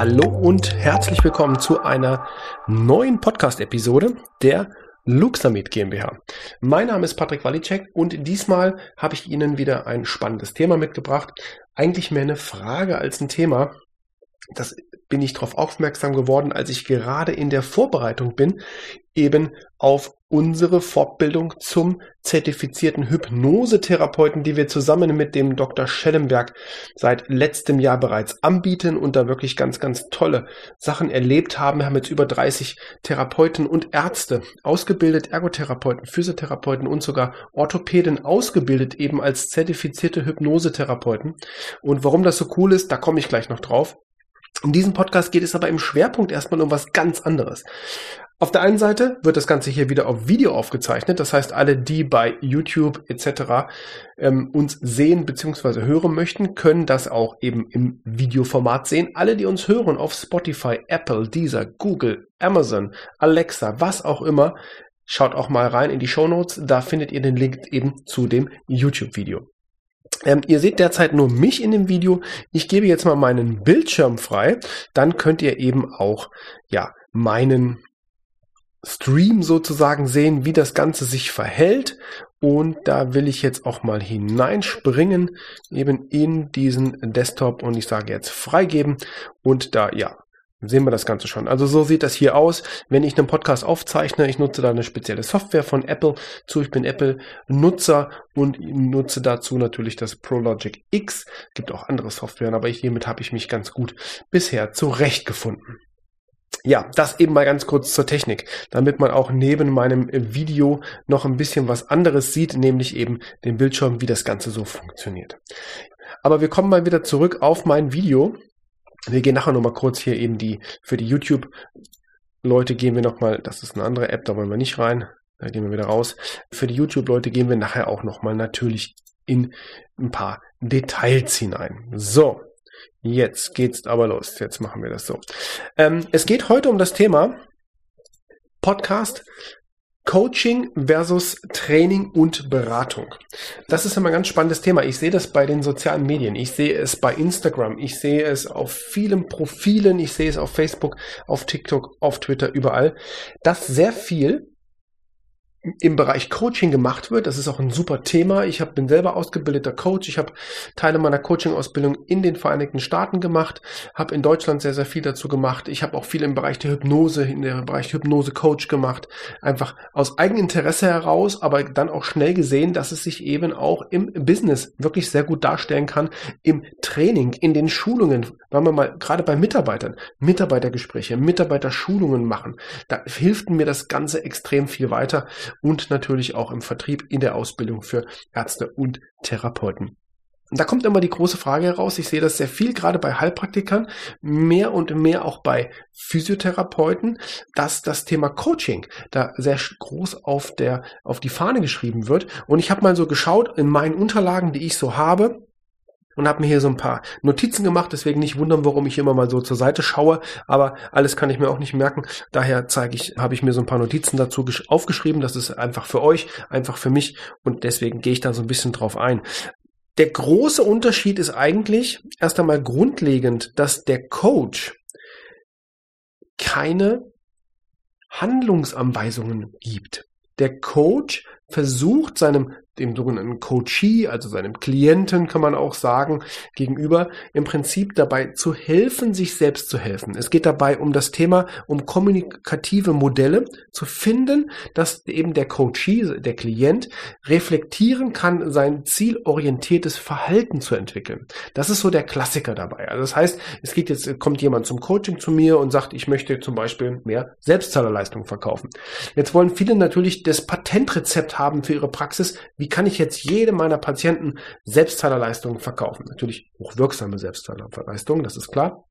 Hallo und herzlich willkommen zu einer neuen Podcast-Episode der Luxamit GmbH. Mein Name ist Patrick Walicek und diesmal habe ich Ihnen wieder ein spannendes Thema mitgebracht. Eigentlich mehr eine Frage als ein Thema. Das bin ich darauf aufmerksam geworden, als ich gerade in der Vorbereitung bin, eben auf unsere Fortbildung zum zertifizierten Hypnosetherapeuten, die wir zusammen mit dem Dr. Schellenberg seit letztem Jahr bereits anbieten und da wirklich ganz, ganz tolle Sachen erlebt haben. Wir haben jetzt über 30 Therapeuten und Ärzte ausgebildet, Ergotherapeuten, Physiotherapeuten und sogar Orthopäden ausgebildet, eben als zertifizierte Hypnosetherapeuten. Und warum das so cool ist, da komme ich gleich noch drauf. In diesem Podcast geht es aber im Schwerpunkt erstmal um was ganz anderes. Auf der einen Seite wird das Ganze hier wieder auf Video aufgezeichnet. Das heißt, alle, die bei YouTube etc. Ähm, uns sehen bzw. hören möchten, können das auch eben im Videoformat sehen. Alle, die uns hören auf Spotify, Apple, Deezer, Google, Amazon, Alexa, was auch immer, schaut auch mal rein in die Show Notes. Da findet ihr den Link eben zu dem YouTube-Video. Ähm, ihr seht derzeit nur mich in dem Video. Ich gebe jetzt mal meinen Bildschirm frei. Dann könnt ihr eben auch, ja, meinen Stream sozusagen sehen, wie das Ganze sich verhält. Und da will ich jetzt auch mal hineinspringen, eben in diesen Desktop und ich sage jetzt freigeben. Und da, ja, sehen wir das Ganze schon. Also so sieht das hier aus, wenn ich einen Podcast aufzeichne. Ich nutze da eine spezielle Software von Apple zu. Ich bin Apple-Nutzer und nutze dazu natürlich das ProLogic X. Gibt auch andere Softwaren, aber hiermit habe ich mich ganz gut bisher zurechtgefunden. Ja, das eben mal ganz kurz zur Technik, damit man auch neben meinem Video noch ein bisschen was anderes sieht, nämlich eben den Bildschirm, wie das Ganze so funktioniert. Aber wir kommen mal wieder zurück auf mein Video. Wir gehen nachher nochmal kurz hier eben die, für die YouTube Leute gehen wir nochmal, das ist eine andere App, da wollen wir nicht rein, da gehen wir wieder raus. Für die YouTube-Leute gehen wir nachher auch nochmal natürlich in ein paar Details hinein. So, Jetzt geht's aber los. Jetzt machen wir das so. Ähm, es geht heute um das Thema Podcast, Coaching versus Training und Beratung. Das ist immer ein ganz spannendes Thema. Ich sehe das bei den sozialen Medien. Ich sehe es bei Instagram. Ich sehe es auf vielen Profilen. Ich sehe es auf Facebook, auf TikTok, auf Twitter, überall, dass sehr viel im Bereich Coaching gemacht wird. Das ist auch ein super Thema. Ich hab, bin selber ausgebildeter Coach. Ich habe Teile meiner Coaching-Ausbildung in den Vereinigten Staaten gemacht, habe in Deutschland sehr, sehr viel dazu gemacht. Ich habe auch viel im Bereich der Hypnose, in der Bereich Hypnose-Coach gemacht. Einfach aus Eigeninteresse heraus, aber dann auch schnell gesehen, dass es sich eben auch im Business wirklich sehr gut darstellen kann, im Training, in den Schulungen, weil man mal gerade bei Mitarbeitern, Mitarbeitergespräche, Mitarbeiterschulungen machen. Da hilft mir das Ganze extrem viel weiter und natürlich auch im Vertrieb in der Ausbildung für Ärzte und Therapeuten. Und da kommt immer die große Frage heraus. Ich sehe das sehr viel, gerade bei Heilpraktikern, mehr und mehr auch bei Physiotherapeuten, dass das Thema Coaching da sehr groß auf der, auf die Fahne geschrieben wird. Und ich habe mal so geschaut in meinen Unterlagen, die ich so habe, und habe mir hier so ein paar Notizen gemacht. Deswegen nicht wundern, warum ich immer mal so zur Seite schaue. Aber alles kann ich mir auch nicht merken. Daher zeige ich, habe ich mir so ein paar Notizen dazu aufgeschrieben. Das ist einfach für euch, einfach für mich. Und deswegen gehe ich da so ein bisschen drauf ein. Der große Unterschied ist eigentlich erst einmal grundlegend, dass der Coach keine Handlungsanweisungen gibt. Der Coach versucht seinem dem sogenannten Coachee, also seinem Klienten kann man auch sagen, gegenüber im Prinzip dabei zu helfen, sich selbst zu helfen. Es geht dabei um das Thema, um kommunikative Modelle zu finden, dass eben der Coachee, der Klient reflektieren kann, sein zielorientiertes Verhalten zu entwickeln. Das ist so der Klassiker dabei. Also das heißt, es geht jetzt, kommt jemand zum Coaching zu mir und sagt, ich möchte zum Beispiel mehr Selbstzahlerleistung verkaufen. Jetzt wollen viele natürlich das Patentrezept haben für ihre Praxis. Wie kann ich jetzt jedem meiner Patienten Selbstzahlerleistungen verkaufen? Natürlich hochwirksame Selbstzahlerleistungen, das ist klar.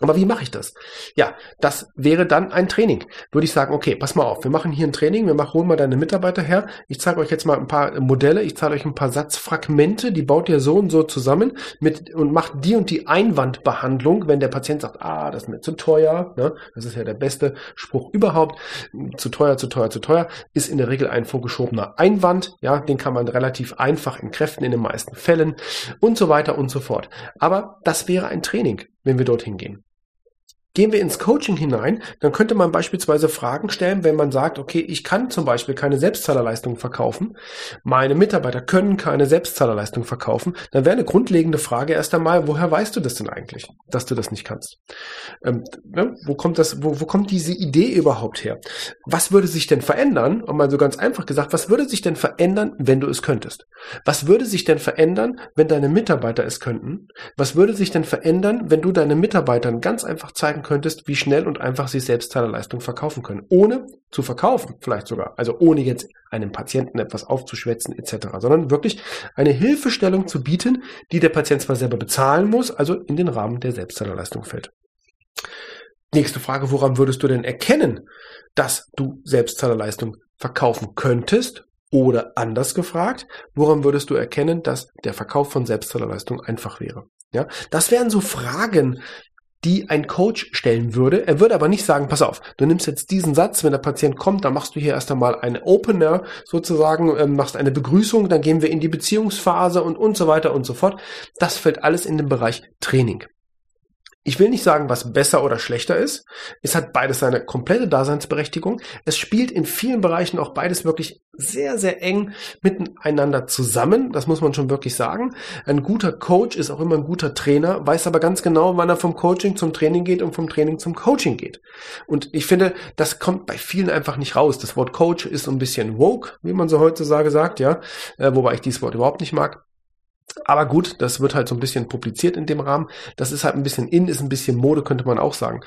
Aber wie mache ich das? Ja, das wäre dann ein Training. Würde ich sagen, okay, pass mal auf, wir machen hier ein Training, wir machen, holen mal deine Mitarbeiter her. Ich zeige euch jetzt mal ein paar Modelle, ich zeige euch ein paar Satzfragmente, die baut ihr so und so zusammen mit und macht die und die Einwandbehandlung, wenn der Patient sagt, ah, das ist mir zu teuer, ne? das ist ja der beste Spruch überhaupt, zu teuer, zu teuer, zu teuer, ist in der Regel ein vorgeschobener Einwand, ja, den kann man relativ einfach entkräften in den meisten Fällen und so weiter und so fort. Aber das wäre ein Training wenn wir dorthin gehen. Gehen wir ins Coaching hinein, dann könnte man beispielsweise Fragen stellen, wenn man sagt, okay, ich kann zum Beispiel keine Selbstzahlerleistung verkaufen, meine Mitarbeiter können keine Selbstzahlerleistung verkaufen, dann wäre eine grundlegende Frage erst einmal, woher weißt du das denn eigentlich, dass du das nicht kannst? Ähm, ne? Wo kommt das, wo, wo kommt diese Idee überhaupt her? Was würde sich denn verändern? Und mal so ganz einfach gesagt, was würde sich denn verändern, wenn du es könntest? Was würde sich denn verändern, wenn deine Mitarbeiter es könnten? Was würde sich denn verändern, wenn du deinen Mitarbeitern ganz einfach zeigen zeigen könntest, wie schnell und einfach sie Selbstzahlerleistung verkaufen können. Ohne zu verkaufen, vielleicht sogar. Also ohne jetzt einem Patienten etwas aufzuschwätzen etc., sondern wirklich eine Hilfestellung zu bieten, die der Patient zwar selber bezahlen muss, also in den Rahmen der Selbstzahlerleistung fällt. Nächste Frage, woran würdest du denn erkennen, dass du Selbstzahlerleistung verkaufen könntest? Oder anders gefragt, woran würdest du erkennen, dass der Verkauf von Selbstzahlerleistung einfach wäre? Ja, das wären so Fragen, die ein Coach stellen würde. Er würde aber nicht sagen, pass auf, du nimmst jetzt diesen Satz, wenn der Patient kommt, dann machst du hier erst einmal eine Opener sozusagen, ähm, machst eine Begrüßung, dann gehen wir in die Beziehungsphase und, und so weiter und so fort. Das fällt alles in den Bereich Training. Ich will nicht sagen, was besser oder schlechter ist. Es hat beides seine komplette Daseinsberechtigung. Es spielt in vielen Bereichen auch beides wirklich sehr, sehr eng miteinander zusammen. Das muss man schon wirklich sagen. Ein guter Coach ist auch immer ein guter Trainer, weiß aber ganz genau, wann er vom Coaching zum Training geht und vom Training zum Coaching geht. Und ich finde, das kommt bei vielen einfach nicht raus. Das Wort Coach ist so ein bisschen woke, wie man so heutzutage sagt, ja. Äh, wobei ich dieses Wort überhaupt nicht mag. Aber gut, das wird halt so ein bisschen publiziert in dem Rahmen. Das ist halt ein bisschen in, ist ein bisschen Mode, könnte man auch sagen.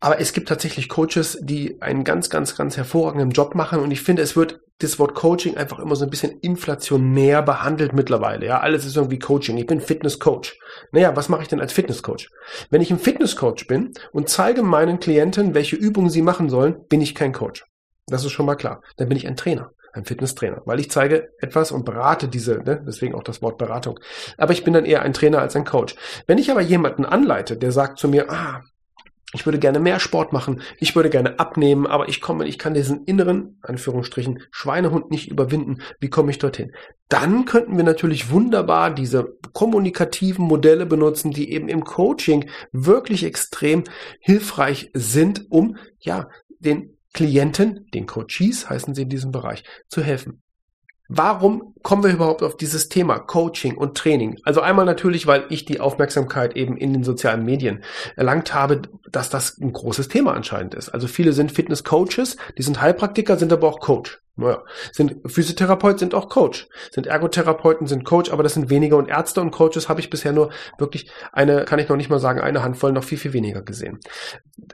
Aber es gibt tatsächlich Coaches, die einen ganz, ganz, ganz hervorragenden Job machen. Und ich finde, es wird das Wort Coaching einfach immer so ein bisschen inflationär behandelt mittlerweile. Ja, alles ist irgendwie Coaching. Ich bin Fitnesscoach. Naja, was mache ich denn als Fitnesscoach? Wenn ich ein Fitnesscoach bin und zeige meinen Klienten, welche Übungen sie machen sollen, bin ich kein Coach. Das ist schon mal klar. Dann bin ich ein Trainer ein Fitnesstrainer, weil ich zeige etwas und berate diese, ne? deswegen auch das Wort Beratung. Aber ich bin dann eher ein Trainer als ein Coach. Wenn ich aber jemanden anleite, der sagt zu mir, ah, ich würde gerne mehr Sport machen, ich würde gerne abnehmen, aber ich komme, ich kann diesen inneren, Anführungsstrichen, Schweinehund nicht überwinden. Wie komme ich dorthin? Dann könnten wir natürlich wunderbar diese kommunikativen Modelle benutzen, die eben im Coaching wirklich extrem hilfreich sind, um ja den Klienten, den Coaches heißen sie in diesem Bereich, zu helfen. Warum kommen wir überhaupt auf dieses Thema Coaching und Training? Also einmal natürlich, weil ich die Aufmerksamkeit eben in den sozialen Medien erlangt habe, dass das ein großes Thema anscheinend ist. Also viele sind Fitness-Coaches, die sind Heilpraktiker, sind aber auch Coach. Naja, sind Physiotherapeut, sind auch Coach. Sind Ergotherapeuten, sind Coach, aber das sind weniger. Und Ärzte und Coaches habe ich bisher nur wirklich eine, kann ich noch nicht mal sagen, eine Handvoll, noch viel, viel weniger gesehen.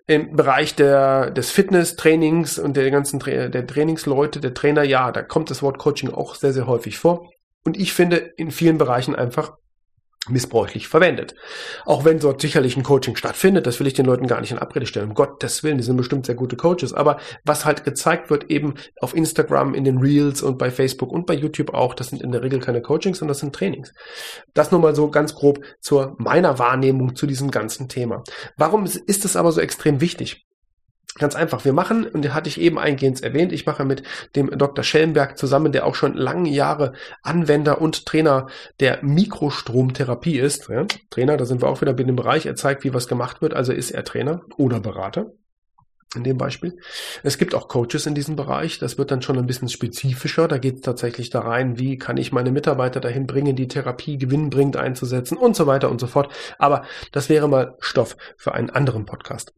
Im Bereich der, des Fitness-Trainings und der ganzen der Trainingsleute, der Trainer, ja, da kommt das Wort Coaching auch sehr, sehr häufig vor. Und ich finde in vielen Bereichen einfach missbräuchlich verwendet. Auch wenn dort sicherlich ein Coaching stattfindet, das will ich den Leuten gar nicht in Abrede stellen. Um Gottes Willen, die sind bestimmt sehr gute Coaches. Aber was halt gezeigt wird eben auf Instagram, in den Reels und bei Facebook und bei YouTube auch, das sind in der Regel keine Coachings, sondern das sind Trainings. Das nur mal so ganz grob zur meiner Wahrnehmung zu diesem ganzen Thema. Warum ist es aber so extrem wichtig? Ganz einfach. Wir machen, und den hatte ich eben eingehend erwähnt, ich mache mit dem Dr. Schellenberg zusammen, der auch schon lange Jahre Anwender und Trainer der Mikrostromtherapie ist. Ja, Trainer, da sind wir auch wieder in dem Bereich. Er zeigt, wie was gemacht wird. Also ist er Trainer oder Berater in dem Beispiel. Es gibt auch Coaches in diesem Bereich. Das wird dann schon ein bisschen spezifischer. Da geht es tatsächlich da rein, wie kann ich meine Mitarbeiter dahin bringen, die Therapie gewinnbringend einzusetzen und so weiter und so fort. Aber das wäre mal Stoff für einen anderen Podcast.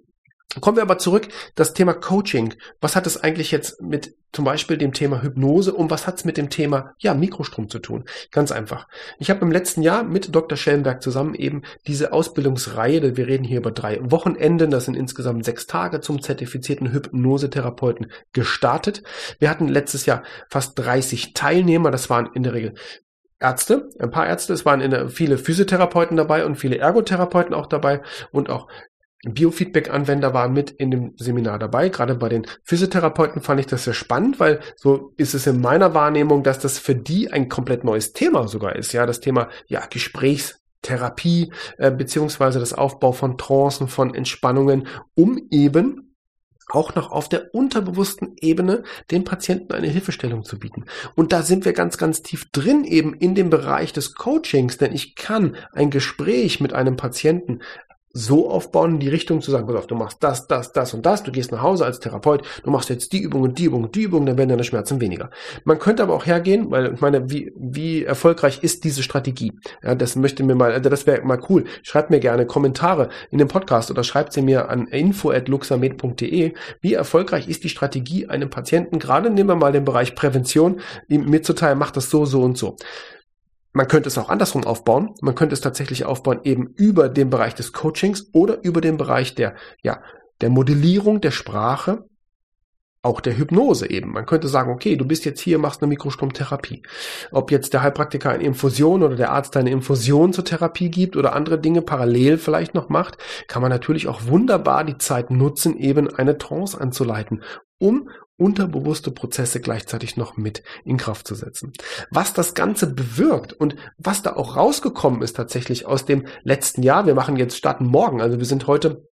Kommen wir aber zurück, das Thema Coaching. Was hat es eigentlich jetzt mit zum Beispiel dem Thema Hypnose und was hat es mit dem Thema ja, Mikrostrom zu tun? Ganz einfach. Ich habe im letzten Jahr mit Dr. Schellenberg zusammen eben diese Ausbildungsreihe, wir reden hier über drei Wochenenden, das sind insgesamt sechs Tage zum zertifizierten Hypnosetherapeuten gestartet. Wir hatten letztes Jahr fast 30 Teilnehmer, das waren in der Regel Ärzte, ein paar Ärzte, es waren der, viele Physiotherapeuten dabei und viele Ergotherapeuten auch dabei und auch Biofeedback-Anwender waren mit in dem Seminar dabei. Gerade bei den Physiotherapeuten fand ich das sehr spannend, weil so ist es in meiner Wahrnehmung, dass das für die ein komplett neues Thema sogar ist. Ja, das Thema ja Gesprächstherapie äh, beziehungsweise das Aufbau von Trancen, von Entspannungen, um eben auch noch auf der unterbewussten Ebene den Patienten eine Hilfestellung zu bieten. Und da sind wir ganz, ganz tief drin eben in dem Bereich des Coachings, denn ich kann ein Gespräch mit einem Patienten so aufbauen, in die Richtung zu sagen, pass auf, du machst das, das, das und das, du gehst nach Hause als Therapeut, du machst jetzt die Übung und die Übung und die Übung, dann werden deine Schmerzen weniger. Man könnte aber auch hergehen, weil ich meine, wie, wie erfolgreich ist diese Strategie? Ja, das möchte mir mal, also das wäre mal cool. Schreibt mir gerne Kommentare in dem Podcast oder schreibt sie mir an info.luxamed.de. Wie erfolgreich ist die Strategie, einem Patienten, gerade nehmen wir mal den Bereich Prävention, ihm mitzuteilen, macht das so, so und so. Man könnte es auch andersrum aufbauen. Man könnte es tatsächlich aufbauen eben über den Bereich des Coachings oder über den Bereich der, ja, der Modellierung der Sprache, auch der Hypnose eben. Man könnte sagen, okay, du bist jetzt hier, machst eine Mikrostromtherapie. Ob jetzt der Heilpraktiker eine Infusion oder der Arzt eine Infusion zur Therapie gibt oder andere Dinge parallel vielleicht noch macht, kann man natürlich auch wunderbar die Zeit nutzen, eben eine Trance anzuleiten, um unterbewusste Prozesse gleichzeitig noch mit in Kraft zu setzen. Was das Ganze bewirkt und was da auch rausgekommen ist tatsächlich aus dem letzten Jahr, wir machen jetzt starten morgen, also wir sind heute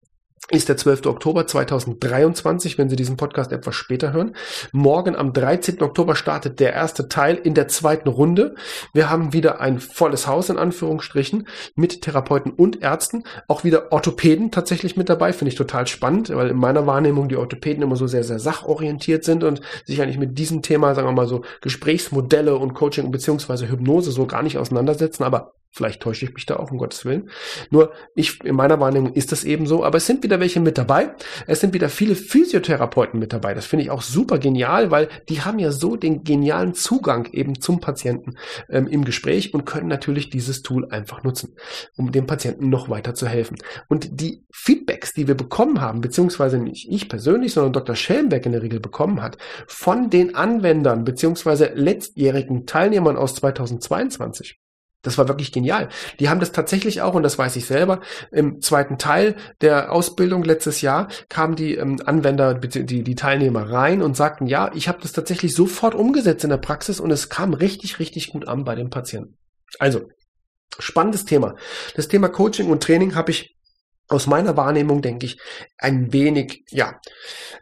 ist der 12. Oktober 2023, wenn Sie diesen Podcast etwas später hören. Morgen am 13. Oktober startet der erste Teil in der zweiten Runde. Wir haben wieder ein volles Haus in Anführungsstrichen mit Therapeuten und Ärzten. Auch wieder Orthopäden tatsächlich mit dabei. Finde ich total spannend, weil in meiner Wahrnehmung die Orthopäden immer so sehr, sehr sachorientiert sind und sich eigentlich mit diesem Thema, sagen wir mal so, Gesprächsmodelle und Coaching beziehungsweise Hypnose so gar nicht auseinandersetzen. Aber Vielleicht täusche ich mich da auch, um Gottes Willen. Nur ich, in meiner Wahrnehmung ist das eben so. Aber es sind wieder welche mit dabei. Es sind wieder viele Physiotherapeuten mit dabei. Das finde ich auch super genial, weil die haben ja so den genialen Zugang eben zum Patienten ähm, im Gespräch und können natürlich dieses Tool einfach nutzen, um dem Patienten noch weiter zu helfen. Und die Feedbacks, die wir bekommen haben, beziehungsweise nicht ich persönlich, sondern Dr. Schellenberg in der Regel bekommen hat, von den Anwendern, beziehungsweise letztjährigen Teilnehmern aus 2022, das war wirklich genial. Die haben das tatsächlich auch, und das weiß ich selber, im zweiten Teil der Ausbildung letztes Jahr kamen die ähm, Anwender, die, die Teilnehmer rein und sagten, ja, ich habe das tatsächlich sofort umgesetzt in der Praxis und es kam richtig, richtig gut an bei den Patienten. Also, spannendes Thema. Das Thema Coaching und Training habe ich aus meiner Wahrnehmung, denke ich, ein wenig, ja,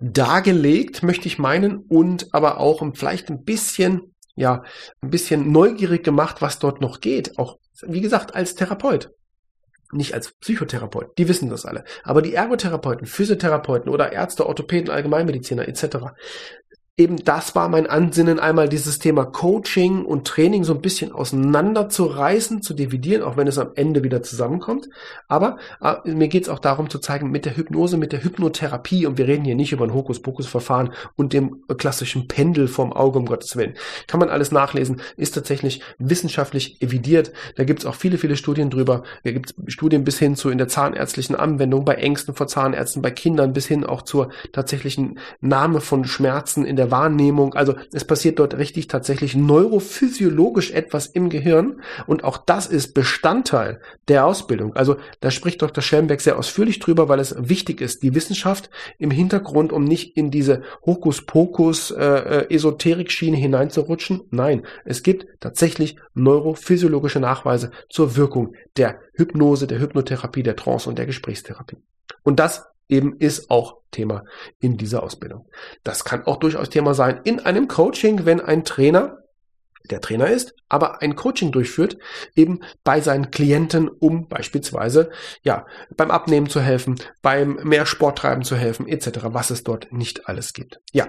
dargelegt, möchte ich meinen, und aber auch vielleicht ein bisschen ja, ein bisschen neugierig gemacht, was dort noch geht. Auch, wie gesagt, als Therapeut. Nicht als Psychotherapeut, die wissen das alle. Aber die Ergotherapeuten, Physiotherapeuten oder Ärzte, Orthopäden, Allgemeinmediziner etc eben das war mein Ansinnen, einmal dieses Thema Coaching und Training so ein bisschen auseinanderzureißen, zu dividieren, auch wenn es am Ende wieder zusammenkommt. Aber äh, mir geht es auch darum zu zeigen, mit der Hypnose, mit der Hypnotherapie, und wir reden hier nicht über ein Hokuspokus-Verfahren und dem klassischen Pendel vorm Auge, um Gottes Willen. Kann man alles nachlesen, ist tatsächlich wissenschaftlich evidiert. Da gibt es auch viele, viele Studien drüber. Da gibt es Studien bis hin zu in der zahnärztlichen Anwendung, bei Ängsten vor Zahnärzten, bei Kindern, bis hin auch zur tatsächlichen Nahme von Schmerzen in der der Wahrnehmung. Also es passiert dort richtig tatsächlich neurophysiologisch etwas im Gehirn und auch das ist Bestandteil der Ausbildung. Also da spricht Dr. Schellenberg sehr ausführlich drüber, weil es wichtig ist, die Wissenschaft im Hintergrund, um nicht in diese Hokuspokus äh, äh, hineinzurutschen. Nein, es gibt tatsächlich neurophysiologische Nachweise zur Wirkung der Hypnose, der Hypnotherapie, der Trance und der Gesprächstherapie. Und das eben ist auch Thema in dieser Ausbildung. Das kann auch durchaus Thema sein in einem Coaching, wenn ein Trainer der Trainer ist, aber ein Coaching durchführt, eben bei seinen Klienten, um beispielsweise ja beim Abnehmen zu helfen, beim mehr Sport treiben zu helfen, etc., was es dort nicht alles gibt. Ja,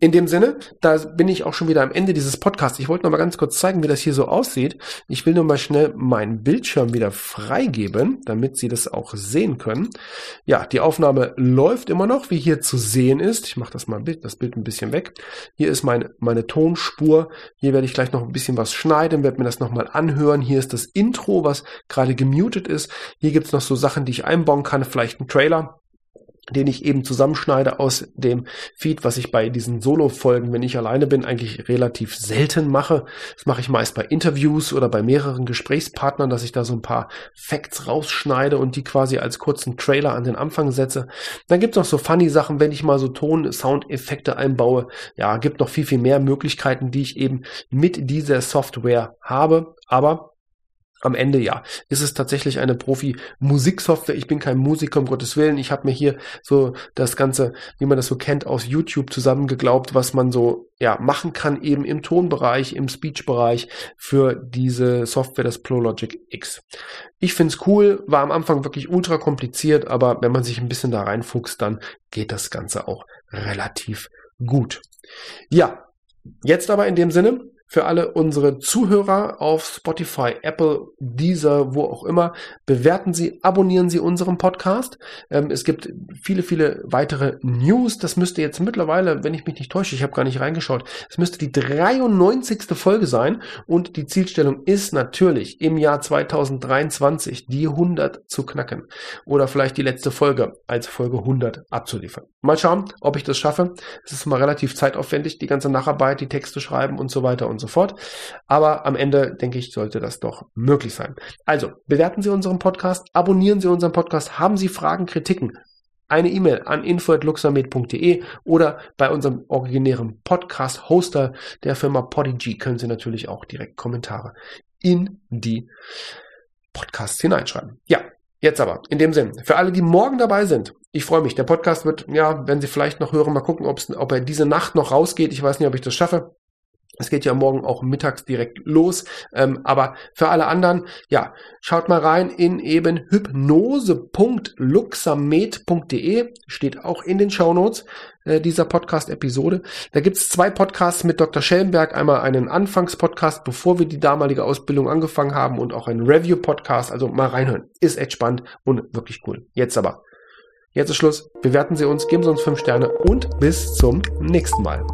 in dem Sinne, da bin ich auch schon wieder am Ende dieses Podcasts. Ich wollte noch mal ganz kurz zeigen, wie das hier so aussieht. Ich will nur mal schnell meinen Bildschirm wieder freigeben, damit Sie das auch sehen können. Ja, die Aufnahme läuft immer noch, wie hier zu sehen ist. Ich mache das mal das Bild ein bisschen weg. Hier ist meine meine Tonspur. Hier werde ich gleich noch ein bisschen was schneiden schneiden, werde mir das nochmal anhören. Hier ist das Intro, was gerade gemutet ist. Hier gibt es noch so Sachen, die ich einbauen kann, vielleicht ein Trailer den ich eben zusammenschneide aus dem Feed, was ich bei diesen Solo-Folgen, wenn ich alleine bin, eigentlich relativ selten mache. Das mache ich meist bei Interviews oder bei mehreren Gesprächspartnern, dass ich da so ein paar Facts rausschneide und die quasi als kurzen Trailer an den Anfang setze. Dann gibt es noch so funny Sachen, wenn ich mal so Ton-Soundeffekte einbaue. Ja, gibt noch viel, viel mehr Möglichkeiten, die ich eben mit dieser Software habe. Aber am Ende ja, ist es tatsächlich eine Profi-Musiksoftware. Ich bin kein Musiker, um Gottes Willen. Ich habe mir hier so das Ganze, wie man das so kennt, aus YouTube zusammengeglaubt, was man so ja machen kann, eben im Tonbereich, im Speech-Bereich für diese Software, das ProLogic X. Ich find's cool, war am Anfang wirklich ultra kompliziert, aber wenn man sich ein bisschen da reinfuchst, dann geht das Ganze auch relativ gut. Ja, jetzt aber in dem Sinne, für alle unsere Zuhörer auf Spotify, Apple, Deezer, wo auch immer. Bewerten Sie, abonnieren Sie unseren Podcast. Ähm, es gibt viele, viele weitere News. Das müsste jetzt mittlerweile, wenn ich mich nicht täusche, ich habe gar nicht reingeschaut, es müsste die 93. Folge sein und die Zielstellung ist natürlich im Jahr 2023 die 100 zu knacken oder vielleicht die letzte Folge als Folge 100 abzuliefern. Mal schauen, ob ich das schaffe. Es ist mal relativ zeitaufwendig, die ganze Nacharbeit, die Texte schreiben und so weiter und so fort. Aber am Ende, denke ich, sollte das doch möglich sein. Also, bewerten Sie unseren Podcast, abonnieren Sie unseren Podcast, haben Sie Fragen, Kritiken, eine E-Mail an info.luxamed.de oder bei unserem originären Podcast-Hoster der Firma Podigy können Sie natürlich auch direkt Kommentare in die Podcasts hineinschreiben. Ja, jetzt aber, in dem Sinn, für alle, die morgen dabei sind, ich freue mich. Der Podcast wird, ja, wenn Sie vielleicht noch hören, mal gucken, ob er diese Nacht noch rausgeht. Ich weiß nicht, ob ich das schaffe. Es geht ja morgen auch mittags direkt los. Ähm, aber für alle anderen, ja, schaut mal rein in eben hypnose.luxamed.de. Steht auch in den Shownotes äh, dieser Podcast-Episode. Da gibt's zwei Podcasts mit Dr. Schellenberg. Einmal einen Anfangspodcast, bevor wir die damalige Ausbildung angefangen haben und auch einen Review-Podcast. Also mal reinhören. Ist echt spannend und wirklich cool. Jetzt aber. Jetzt ist Schluss. Bewerten Sie uns, geben Sie uns fünf Sterne und bis zum nächsten Mal.